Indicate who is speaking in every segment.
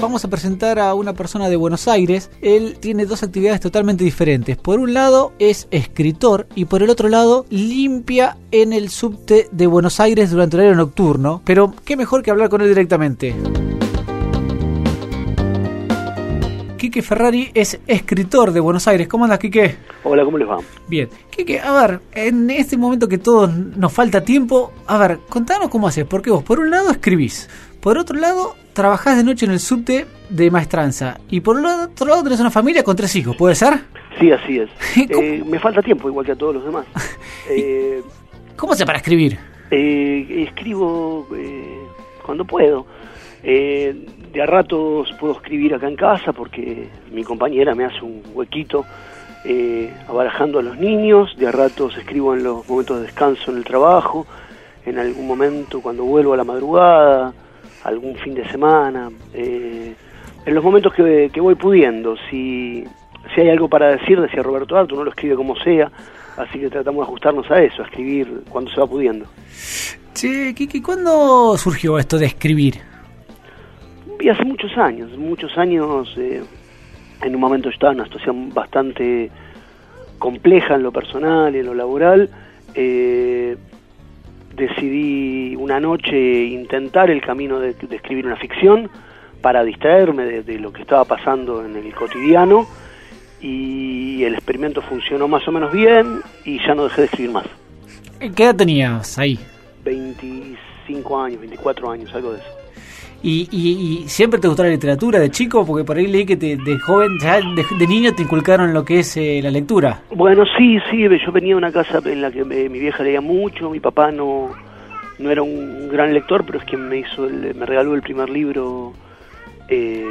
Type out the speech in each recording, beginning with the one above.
Speaker 1: vamos a presentar a una persona de Buenos Aires. Él tiene dos actividades totalmente diferentes. Por un lado es escritor y por el otro lado limpia en el subte de Buenos Aires durante el horario nocturno. Pero qué mejor que hablar con él directamente. Quique Ferrari es escritor de Buenos Aires. ¿Cómo andas, Quique?
Speaker 2: Hola, ¿cómo les va?
Speaker 1: Bien. Quique, a ver, en este momento que todos nos falta tiempo, a ver, contanos cómo haces. Porque vos, por un lado, escribís. Por otro lado, trabajás de noche en el subte de maestranza. Y por otro lado, tenés una familia con tres hijos. ¿Puede ser?
Speaker 2: Sí, así es. Eh, me falta tiempo, igual que a todos los demás.
Speaker 1: Eh, ¿Cómo hace para escribir?
Speaker 2: Eh, escribo cuando puedo. Eh, de a ratos puedo escribir acá en casa porque mi compañera me hace un huequito eh, abarajando a los niños, de a ratos escribo en los momentos de descanso en el trabajo, en algún momento cuando vuelvo a la madrugada, algún fin de semana, eh, en los momentos que, voy pudiendo. Si, si hay algo para decir, decía Roberto Arto, uno lo escribe como sea, así que tratamos de ajustarnos a eso, a escribir cuando se va pudiendo.
Speaker 1: Che, Kiki, ¿cuándo surgió esto de escribir?
Speaker 2: y hace muchos años, muchos años, eh, en un momento estaba en una situación bastante compleja en lo personal y en lo laboral, eh, decidí una noche intentar el camino de, escribir una ficción para distraerme de, lo que estaba pasando en el cotidiano y el experimento funcionó más o menos bien y ya no dejé de escribir más.
Speaker 1: ¿Qué edad tenías ahí?
Speaker 2: 25 años, 24 años, algo de eso.
Speaker 1: Y, y, siempre te gustó la literatura de chico? Porque por ahí leí que te, de joven, ya de, niño te inculcaron lo que es eh, la lectura.
Speaker 2: Bueno, sí, sí, yo venía de una casa en la que mi vieja leía mucho, mi papá no, no era un gran lector, pero es quien me hizo, me regaló el primer libro eh,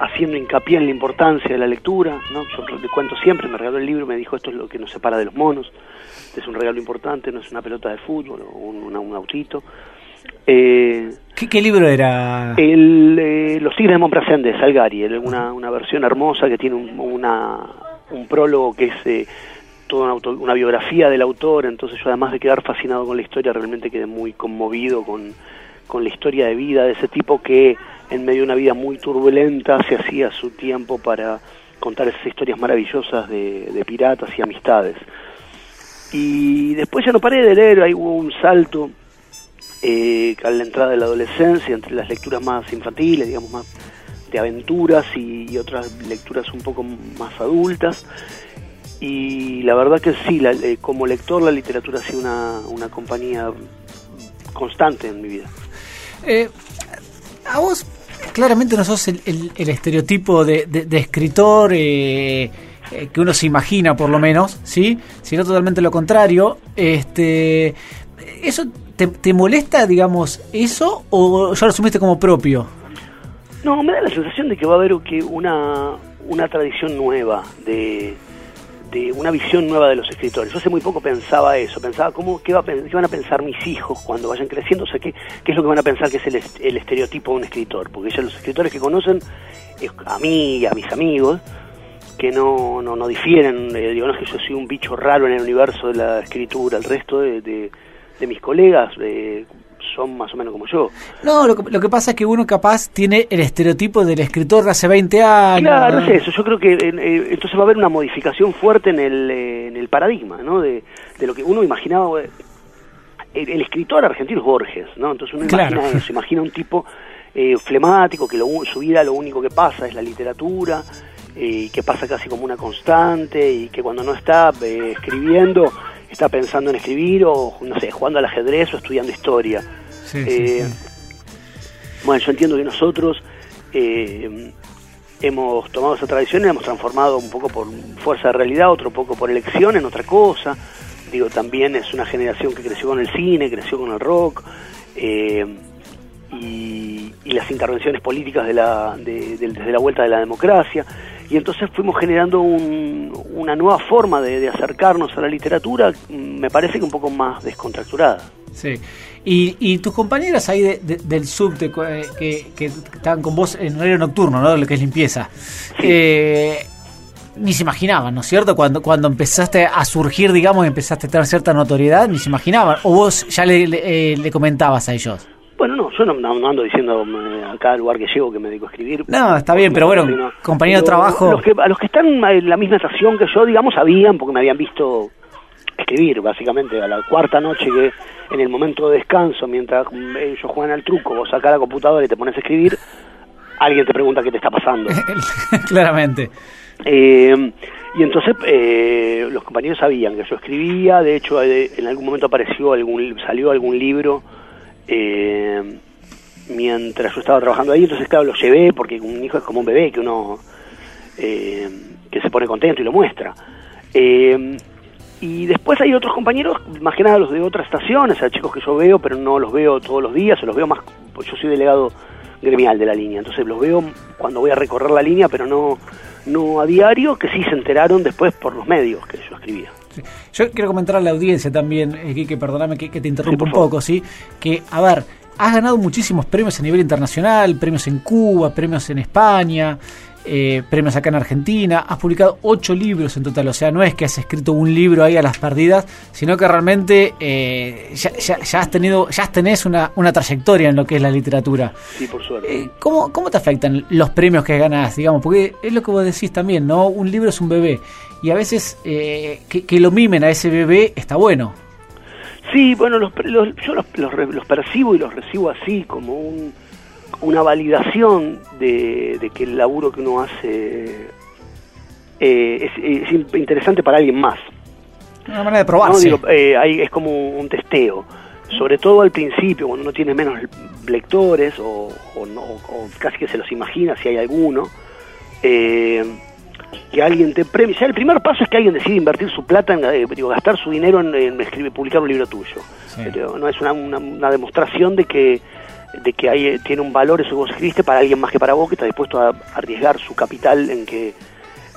Speaker 2: haciendo hincapié en la importancia de la lectura, ¿no? Yo cuento siempre, me regaló el libro, me dijo esto es lo que nos separa de los monos, es un regalo importante, no es una pelota de fútbol o un autito.
Speaker 1: Eh, ¿Qué, libro era?
Speaker 2: El, eh, Los Tigres de Montprasent de Salgari, una, una versión hermosa que tiene un, una, un prólogo que es eh, toda una, una, biografía del autor, entonces yo además de quedar fascinado con la historia, realmente quedé muy conmovido con, con la historia de vida de ese tipo que en medio de una vida muy turbulenta se hacía su tiempo para contar esas historias maravillosas de, de piratas y amistades. Y después ya no paré de leer, ahí hubo un salto eh, a la entrada de la adolescencia, entre las lecturas más infantiles, digamos, más de aventuras y, otras lecturas un poco más adultas. Y la verdad que sí, eh, como lector la literatura ha sido una, una compañía constante en mi vida.
Speaker 1: Eh, a vos claramente no sos el, el, estereotipo de, de, escritor eh, que uno se imagina por lo menos, ¿sí? Sino totalmente lo contrario. Este, eso ¿Te, molesta, digamos, eso o ya lo asumiste como propio?
Speaker 2: No, me da la sensación de que va a haber que una, una tradición nueva, de, de una visión nueva de los escritores. Yo hace muy poco pensaba eso, pensaba cómo qué, va van a pensar mis hijos cuando vayan creciendo, o sea, qué, qué es lo que van a pensar que es el, el estereotipo de un escritor, porque ya los escritores que conocen, a mí y a mis amigos, que no, no, no difieren, eh, digo, no es que yo soy un bicho raro en el universo de la escritura, el resto de mis colegas eh, son más o menos como yo.
Speaker 1: No, lo que, lo que, pasa es que uno capaz tiene el estereotipo del escritor de hace 20 años.
Speaker 2: Claro, es eso. Yo creo que eh, entonces va a haber una modificación fuerte en el, eh, en el paradigma, ¿no? De, de lo que uno imaginaba. El, escritor argentino es Borges, ¿no? Entonces uno imagina eso, imagina un tipo flemático que lo, su vida lo único que pasa es la literatura y que pasa casi como una constante y que cuando no está escribiendo está pensando en escribir o, no sé, jugando al ajedrez o estudiando historia. Eh, bueno, yo entiendo que nosotros eh, hemos tomado esa tradición y hemos transformado un poco por fuerza de realidad, otro poco por elección en otra cosa. Digo, también es una generación que creció con el cine, creció con el rock. Eh, y, las intervenciones políticas de la, desde la vuelta de la democracia. Y entonces fuimos generando una nueva forma de, acercarnos a la literatura, me parece que un poco más descontracturada.
Speaker 1: Sí. Y, tus compañeras ahí del sub eh, que, que, estaban con vos en horario nocturno, ¿no? Lo que es limpieza. Eh, ni se imaginaban, ¿no es cierto? Cuando, cuando empezaste a surgir, digamos, y empezaste a tener cierta notoriedad, ni se imaginaban. ¿O vos ya le, le eh, comentabas a ellos?
Speaker 2: Bueno, no, yo no, ando diciendo eh, a cada lugar que llego que me dedico a escribir.
Speaker 1: No, está bien, pero bueno, compañero de trabajo...
Speaker 2: Los que, a los que están en la misma estación que yo, digamos, sabían, porque me habían visto escribir, básicamente, a la cuarta noche que en el momento de descanso, mientras ellos juegan al truco, vos sacás la computadora y te pones a escribir, alguien te pregunta qué te está pasando.
Speaker 1: Claramente.
Speaker 2: Eh, y entonces eh, los compañeros sabían que yo escribía, de hecho eh, en algún momento apareció algún, salió algún libro mientras yo estaba trabajando ahí, entonces claro, lo llevé porque un hijo es como un bebé que uno que se pone contento y lo muestra. y después hay otros compañeros, más que nada los de otras estaciones, hay chicos que yo veo, pero no los veo todos los días, o los veo más, pues yo soy delegado gremial de la línea. Entonces los veo cuando voy a recorrer la línea, pero no, no a diario, que sí se enteraron después por los medios que yo escribía.
Speaker 1: Yo quiero comentar a la audiencia también, eh, que perdóname que, te interrumpa un poco, ¿sí? Que, a ver, has ganado muchísimos premios a nivel internacional, premios en Cuba, premios en España, eh, premios acá en Argentina, has publicado ocho libros en total, o sea, no es que has escrito un libro ahí a las perdidas, sino que realmente eh, ya, has tenido, ya tenés una, una, trayectoria en lo que es la literatura.
Speaker 2: Sí, por suerte.
Speaker 1: Eh, ¿cómo, te afectan los premios que ganas, digamos? Porque es lo que vos decís también, ¿no? Un libro es un bebé y a veces que, lo mimen a ese bebé está bueno.
Speaker 2: Sí, bueno, los, yo los, los percibo y los recibo así, como un una validación de, que el laburo que uno hace eh, es, interesante para alguien más.
Speaker 1: Una manera de probarse.
Speaker 2: Eh, es como un testeo. Sobre todo al principio, cuando uno tiene menos lectores o, casi que se los imagina si hay alguno, eh, que alguien te premie. Ya el primer paso es que alguien decide invertir su plata, en, gastar su dinero en, escribir, publicar un libro tuyo. no es una demostración de que de que hay, tiene un valor eso que vos escribiste para alguien más que para vos, que está dispuesto a arriesgar su capital en que,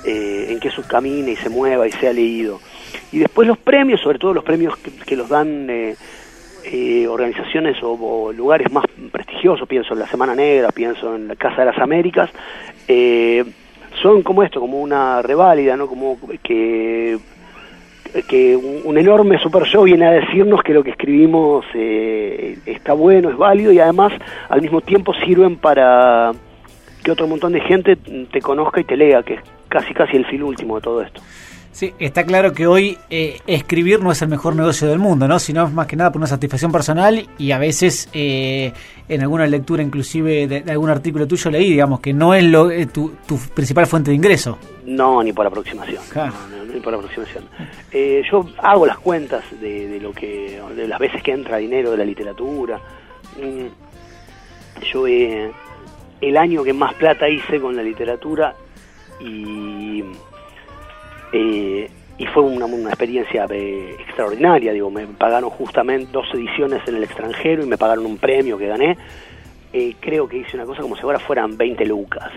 Speaker 2: eh, en que eso camine y se mueva y sea leído. Y después los premios, sobre todo los premios que, los dan eh, eh, organizaciones o, lugares más prestigiosos, pienso en la Semana Negra, pienso en la Casa de las Américas, son como esto, como una reválida, ¿no? Como que que un, enorme super show viene a decirnos que lo que escribimos eh, está bueno, es válido y además al mismo tiempo sirven para que otro montón de gente te conozca y te lea, que es casi casi el fin último de todo esto.
Speaker 1: Sí, está claro que hoy eh, escribir no es el mejor negocio del mundo, ¿no? Sino más que nada por una satisfacción personal y a veces eh, en alguna lectura inclusive de, algún artículo tuyo leí, digamos, que no es lo, eh, tu, principal fuente de ingreso.
Speaker 2: No, ni por aproximación. ni por aproximación. yo hago las cuentas de, lo que, de las veces que entra dinero de la literatura. Mm, yo el año que más plata hice con la literatura y eh, y fue una, experiencia eh, extraordinaria, digo, me pagaron justamente dos ediciones en el extranjero y me pagaron un premio que gané. Eh, creo que hice una cosa como si ahora fueran 20 lucas.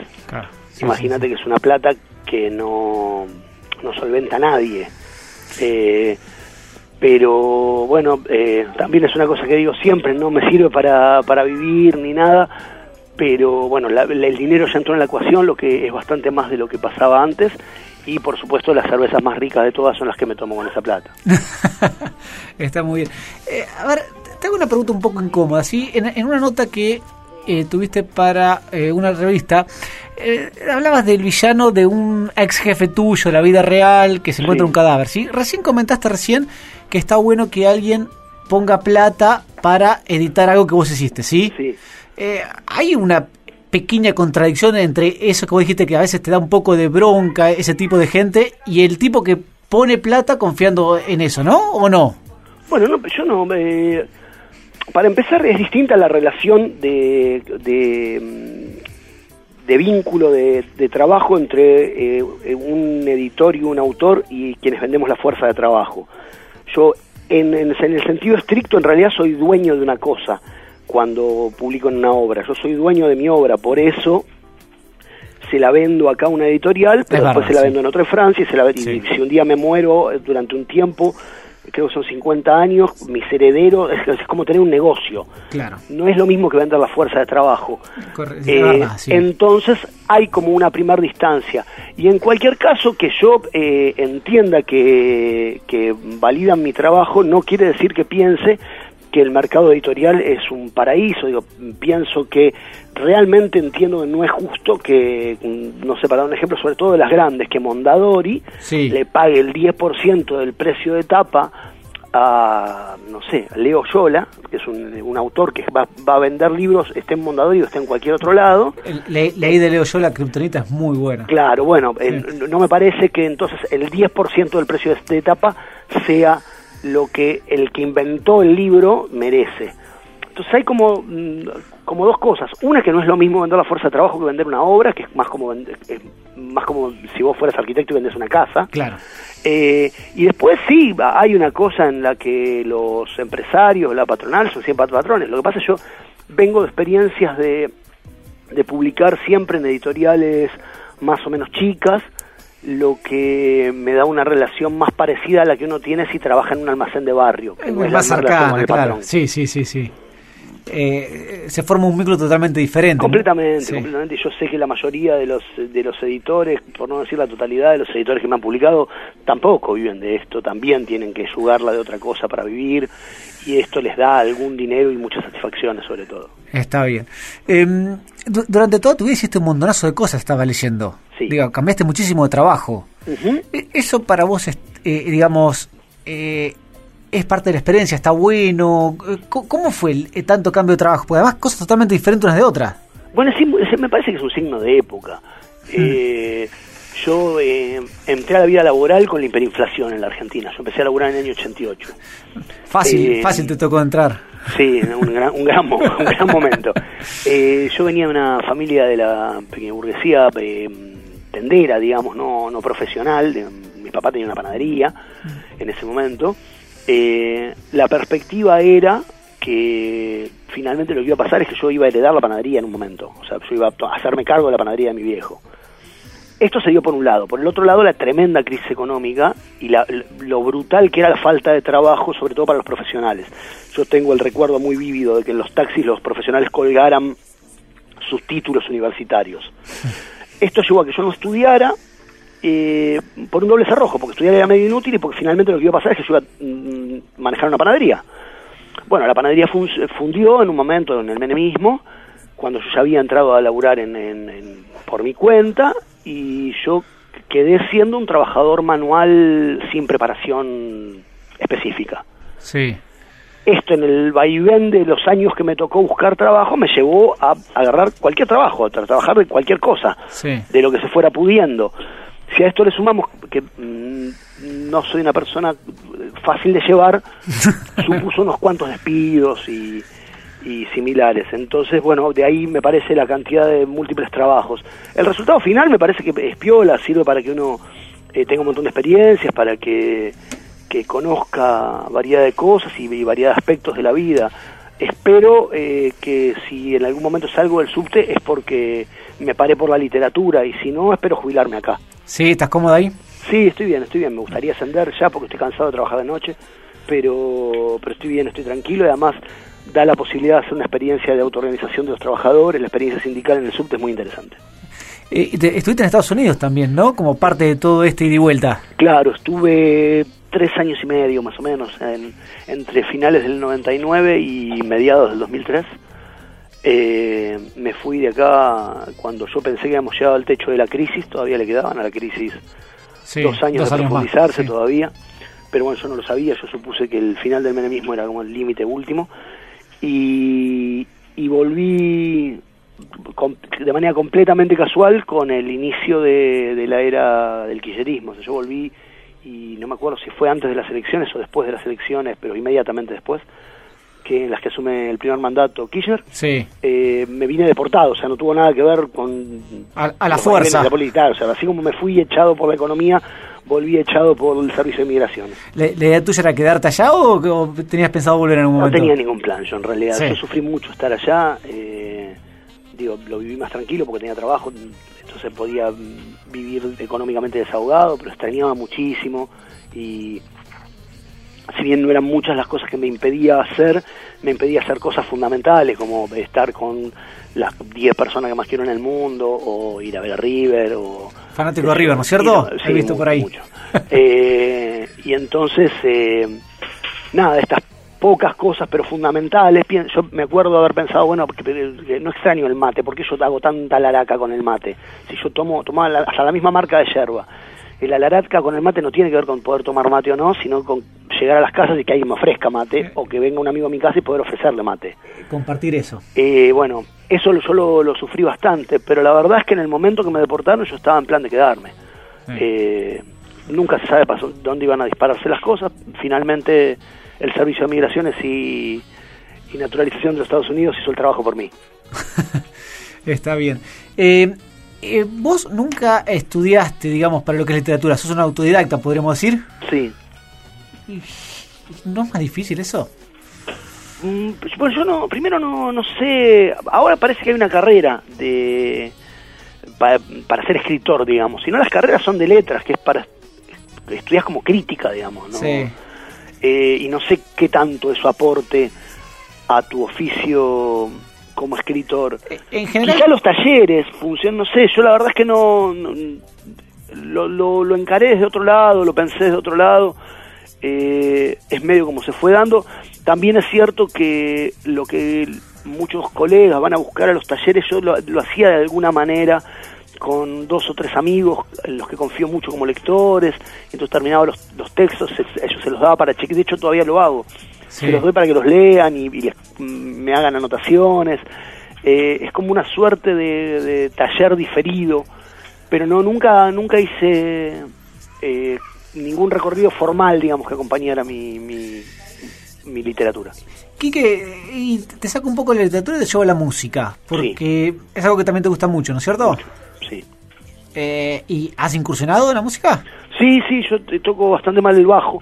Speaker 2: Imagínate que es una plata que no, no solventa a nadie. pero bueno, también es una cosa que digo siempre, no me sirve para, para vivir ni nada, pero bueno, el dinero ya entró en la ecuación, lo que es bastante más de lo que pasaba antes, y por supuesto las cervezas más ricas de todas son las que me tomo con esa plata.
Speaker 1: Está muy bien. Eh, a ver, te hago una pregunta un poco incómoda. ¿sí? En, una nota que eh, tuviste para eh, una revista, hablabas del villano de un ex jefe tuyo, de la vida real, que se encuentra un cadáver. ¿sí? Recién comentaste recién que está bueno que alguien ponga plata para editar algo que vos hiciste, ¿sí?
Speaker 2: Sí.
Speaker 1: hay una pequeña contradicción entre eso que vos dijiste que a veces te da un poco de bronca ese tipo de gente y el tipo que pone plata confiando en eso, ¿no? ¿O no?
Speaker 2: Bueno, no, yo no. para empezar, es distinta la relación de, de, vínculo de, trabajo entre eh, un editor y un autor y quienes vendemos la fuerza de trabajo. Yo, en, en el sentido estricto, en realidad soy dueño de una cosa cuando publico en una obra. Yo soy dueño de mi obra, por eso se la vendo acá a una editorial, pero después se la vendo en otra en Francia y, se la, si un día me muero eh, durante un tiempo, creo que son 50 años, mis herederos, es, como tener un negocio.
Speaker 1: Claro.
Speaker 2: No es lo mismo que vender la fuerza de trabajo. Eh, entonces hay como una primera distancia. Y en cualquier caso que yo eh, entienda que, que validan mi trabajo, no quiere decir que piense que el mercado editorial es un paraíso, digo, pienso que realmente entiendo que no es justo que, no sé, para dar un ejemplo, sobre todo de las grandes, que Mondadori le pague el 10% del precio de tapa a, no sé, Leo Yola, que es un, autor que va, a vender libros, esté en Mondadori o esté en cualquier otro lado.
Speaker 1: Le, leí de Leo Yola, Kryptonita es muy buena.
Speaker 2: Claro, bueno, no me parece que entonces el 10% del precio de etapa sea lo que el que inventó el libro merece. Entonces hay como, mm, como dos cosas. Una que no es lo mismo vender la fuerza de trabajo que vender una obra, que es más como, más como si vos fueras arquitecto y vendes una casa.
Speaker 1: Claro.
Speaker 2: Eh, y después sí, hay una cosa en la que los empresarios, la patronal, son siempre patrones. Lo que pasa es que yo vengo de experiencias de, de publicar siempre en editoriales más o menos chicas, lo que me da una relación más parecida a la que uno tiene si trabaja en un almacén de barrio.
Speaker 1: Que es más cercana, claro. Sí, sí, sí, sí. Eh, se forma un micro totalmente diferente.
Speaker 2: Completamente, completamente. Yo sé que la mayoría de los, de los editores, por no decir la totalidad de los editores que me han publicado, tampoco viven de esto, también tienen que jugarla de otra cosa para vivir y esto les da algún dinero y muchas satisfacciones sobre todo.
Speaker 1: Está bien. Em, durante toda tu vida hiciste un montonazo de cosas, estaba leyendo. Sí. Digo, cambiaste muchísimo de trabajo. E, ¿Eso para vos, eh, digamos, eh, es parte de la experiencia, está bueno. ¿Cómo fue el, tanto cambio de trabajo? Porque además cosas totalmente diferentes unas de otras.
Speaker 2: Bueno, sí, me parece que es un signo de época. Eh, yo eh, entré a la vida laboral con la hiperinflación en la Argentina. Yo empecé a laburar en el año 88.
Speaker 1: Fácil, eh, fácil te tocó entrar.
Speaker 2: Sí, un gran, un gran, un gran momento. yo venía de una familia de la pequeña burguesía tendera, digamos, no, no profesional. mi papá tenía una panadería mm. en ese momento. Eh, la perspectiva era que finalmente lo que iba a pasar es que yo iba a heredar la panadería en un momento, o sea, yo iba a hacerme cargo de la panadería de mi viejo. Esto se dio por un lado. Por el otro lado, la tremenda crisis económica y lo brutal que era la falta de trabajo, sobre todo para los profesionales. Yo tengo el recuerdo muy vívido de que en los taxis los profesionales colgaran sus títulos universitarios. Esto llevó a que yo no estudiara, eh, por un doble cerrojo, porque estudiar era medio inútil y porque finalmente lo que iba a pasar es que yo iba a mm, manejar una panadería. Bueno, la panadería fundió en un momento en el menemismo, cuando yo ya había entrado a laburar en, por mi cuenta y yo quedé siendo un trabajador manual sin preparación específica.
Speaker 1: Sí.
Speaker 2: Esto en el vaivén de los años que me tocó buscar trabajo me llevó a agarrar cualquier trabajo, a trabajar de cualquier cosa, de lo que se fuera pudiendo. Si a esto le sumamos que mm, no soy una persona fácil de llevar, supuso unos cuantos despidos y, similares. Entonces, bueno, de ahí me parece la cantidad de múltiples trabajos. El resultado final me parece que es piola, sirve para que uno eh, tenga un montón de experiencias, para que, conozca variedad de cosas y, variedad de aspectos de la vida. Espero eh, que si en algún momento salgo del subte es porque me paré por la literatura y si no, espero jubilarme acá.
Speaker 1: ¿Sí? ¿Estás cómodo ahí?
Speaker 2: Sí, estoy bien, estoy bien. Me gustaría ascender ya porque estoy cansado de trabajar de noche, pero, pero estoy bien, estoy tranquilo y además da la posibilidad de hacer una experiencia de autoorganización de los trabajadores, la experiencia sindical en el subte es muy interesante.
Speaker 1: Eh, estuviste en Estados Unidos también, ¿no? Como parte de todo este ida y vuelta.
Speaker 2: Claro, estuve tres años y medio más o menos, entre finales del 99 y mediados del 2003. Eh, me fui de acá cuando yo pensé que habíamos llegado al techo de la crisis, todavía le quedaban a la crisis dos años de profundizarse todavía, pero bueno, yo no lo sabía, yo supuse que el final del menemismo era como el límite último, y, volví de manera completamente casual con el inicio de, la era del kirchnerismo, yo volví y no me acuerdo si fue antes de las elecciones o después de las elecciones, pero inmediatamente después, que en las que asume el primer mandato Kirchner,
Speaker 1: sí.
Speaker 2: Eh, me vine deportado, o sea, no tuvo nada que ver con...
Speaker 1: A, la fuerza.
Speaker 2: la política, o sea, así como me fui echado por la economía, volví echado por el servicio de migración.
Speaker 1: ¿La, idea tuya era quedarte allá o, tenías pensado volver en algún momento?
Speaker 2: No tenía ningún plan, yo en realidad. Yo sufrí mucho estar allá, eh, digo, lo viví más tranquilo porque tenía trabajo, entonces podía vivir económicamente desahogado, pero extrañaba muchísimo y si bien no eran muchas las cosas que me impedía hacer, me impedía hacer cosas fundamentales como estar con las 10 personas que más quiero en el mundo o ir a ver a River o
Speaker 1: fanático de River, ¿no es cierto?
Speaker 2: Sí, He visto por ahí. eh, y entonces eh, nada, estas pocas cosas, pero fundamentales. Yo me acuerdo de haber pensado, bueno, que, no extraño el mate, porque yo hago tanta laraca con el mate. Si yo tomo, tomaba hasta la misma marca de yerba. El alaraca con el mate no tiene que ver con poder tomar mate o no, sino con llegar a las casas y que alguien me ofrezca mate, o que venga un amigo a mi casa y poder ofrecerle mate.
Speaker 1: Compartir eso.
Speaker 2: Eh, bueno, eso yo lo, sufrí bastante, pero la verdad es que en el momento que me deportaron yo estaba en plan de quedarme. Eh, nunca se sabe dónde iban a dispararse las cosas. Finalmente el Servicio de Migraciones y, Naturalización de los Estados Unidos hizo el trabajo por mí.
Speaker 1: Está bien. Eh, eh, ¿Vos nunca estudiaste, digamos, para lo que es literatura? ¿Sos un autodidacta, podríamos decir?
Speaker 2: Sí.
Speaker 1: ¿No es más difícil eso?
Speaker 2: Mm, pues, yo no, primero no, no sé, ahora parece que hay una carrera de para, para ser escritor, digamos, si no las carreras son de letras, que es para estudias como crítica, digamos, ¿no?
Speaker 1: Sí.
Speaker 2: Eh, y no sé qué tanto eso aporte a tu oficio como escritor.
Speaker 1: En general...
Speaker 2: Quizá los talleres, función, no sé, yo la verdad es que no, lo, lo, encaré desde otro lado, lo pensé desde otro lado, eh, es medio como se fue dando. También es cierto que lo que muchos colegas van a buscar a los talleres, yo lo, lo hacía de alguna manera con dos o tres amigos en los que confío mucho como lectores, entonces terminaba los, los textos, ellos se los daba para chequear, de hecho todavía lo hago, se los doy para que los lean y, me hagan anotaciones, eh, es como una suerte de, taller diferido, pero no nunca nunca hice eh, ningún recorrido formal, digamos, que acompañara mi, mi, mi literatura.
Speaker 1: Quique, y te saco un poco de la literatura y te llevo a la música, porque es algo que también te gusta mucho, ¿no es cierto?
Speaker 2: Sí.
Speaker 1: Eh, ¿Y has incursionado en la música?
Speaker 2: Sí, sí, yo toco bastante mal el bajo.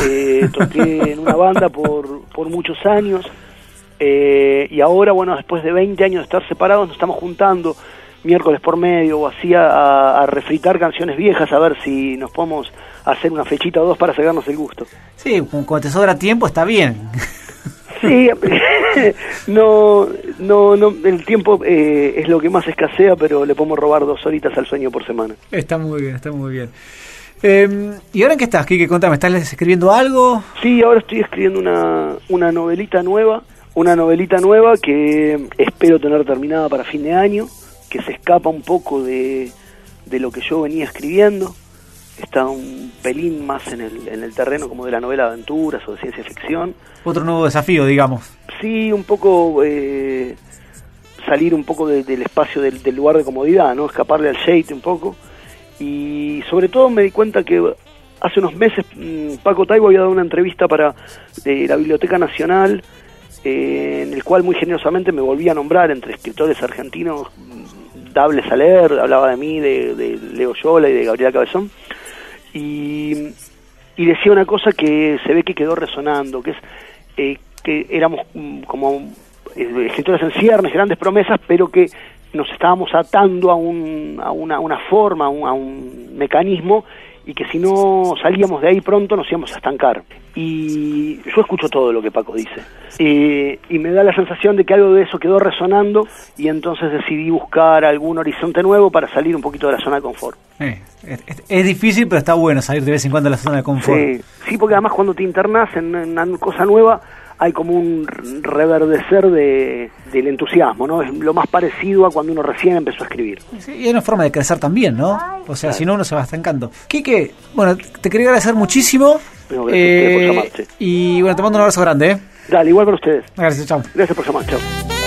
Speaker 2: Eh, toqué en una banda por, por muchos años. Eh, y ahora, bueno, después de 20 años de estar separados, nos estamos juntando miércoles por medio o así a, a, refritar canciones viejas, a ver si nos podemos hacer una fechita o dos para sacarnos el gusto.
Speaker 1: Sí, cuando te sobra tiempo está bien.
Speaker 2: Sí, no, no, no, el tiempo eh, es lo que más escasea, pero le podemos robar dos horitas al sueño por semana.
Speaker 1: Está muy bien, está muy bien. Em, ¿Y ahora en qué estás, Kike? Contame, ¿estás escribiendo algo?
Speaker 2: Sí, ahora estoy escribiendo una, una novelita nueva, una novelita nueva que espero tener terminada para fin de año, que se escapa un poco de, de lo que yo venía escribiendo está un pelín más en el, en el terreno como de la novela de aventuras o de ciencia ficción.
Speaker 1: Otro nuevo desafío, digamos.
Speaker 2: Sí, un poco eh, salir un poco del espacio del, lugar de comodidad, ¿no? Escaparle al shade un poco. Y sobre todo me di cuenta que hace unos meses mm, Paco Taibo había dado una entrevista para eh, la Biblioteca Nacional, eh, en el cual muy generosamente me volví a nombrar entre escritores argentinos mm, dables a leer, hablaba de mí, de, de Leo Yola y de Gabriela Cabezón y, decía una cosa que se ve que quedó resonando, que es eh, que éramos mm, como eh, escritores en ciernes, grandes promesas, pero que nos estábamos atando a, un, a, una, una forma, a un mecanismo y que si no salíamos de ahí pronto nos íbamos a estancar. Y yo escucho todo lo que Paco dice. y me da la sensación de que algo de eso quedó resonando y entonces decidí buscar algún horizonte nuevo para salir un poquito de la zona de confort.
Speaker 1: es, difícil, pero está bueno salir de vez en cuando de la zona de confort.
Speaker 2: Sí, sí porque además cuando te internas en una cosa nueva, hay como un reverdecer de, del entusiasmo, ¿no? Es lo más parecido a cuando uno recién empezó a escribir.
Speaker 1: y hay una forma de crecer también, ¿no? O sea, si no, uno se va estancando. Quique, bueno, te quería agradecer muchísimo.
Speaker 2: eh,
Speaker 1: y bueno, te mando un abrazo grande, ¿eh?
Speaker 2: Dale, igual para ustedes.
Speaker 1: Gracias, chao.
Speaker 2: Gracias por llamar, chao.